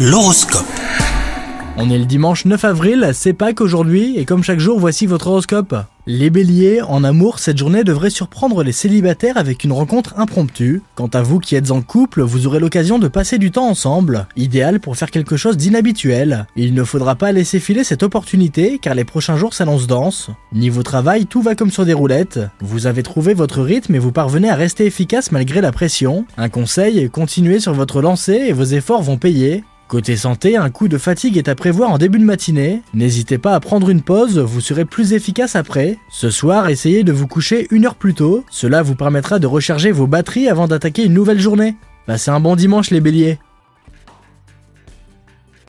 L'horoscope. On est le dimanche 9 avril, c'est Pâques aujourd'hui, et comme chaque jour, voici votre horoscope. Les béliers, en amour, cette journée devrait surprendre les célibataires avec une rencontre impromptue. Quant à vous qui êtes en couple, vous aurez l'occasion de passer du temps ensemble, idéal pour faire quelque chose d'inhabituel. Il ne faudra pas laisser filer cette opportunité, car les prochains jours s'annoncent denses. Niveau travail, tout va comme sur des roulettes. Vous avez trouvé votre rythme et vous parvenez à rester efficace malgré la pression. Un conseil, continuez sur votre lancée et vos efforts vont payer. Côté santé, un coup de fatigue est à prévoir en début de matinée. N'hésitez pas à prendre une pause, vous serez plus efficace après. Ce soir, essayez de vous coucher une heure plus tôt. Cela vous permettra de recharger vos batteries avant d'attaquer une nouvelle journée. Passez un bon dimanche les béliers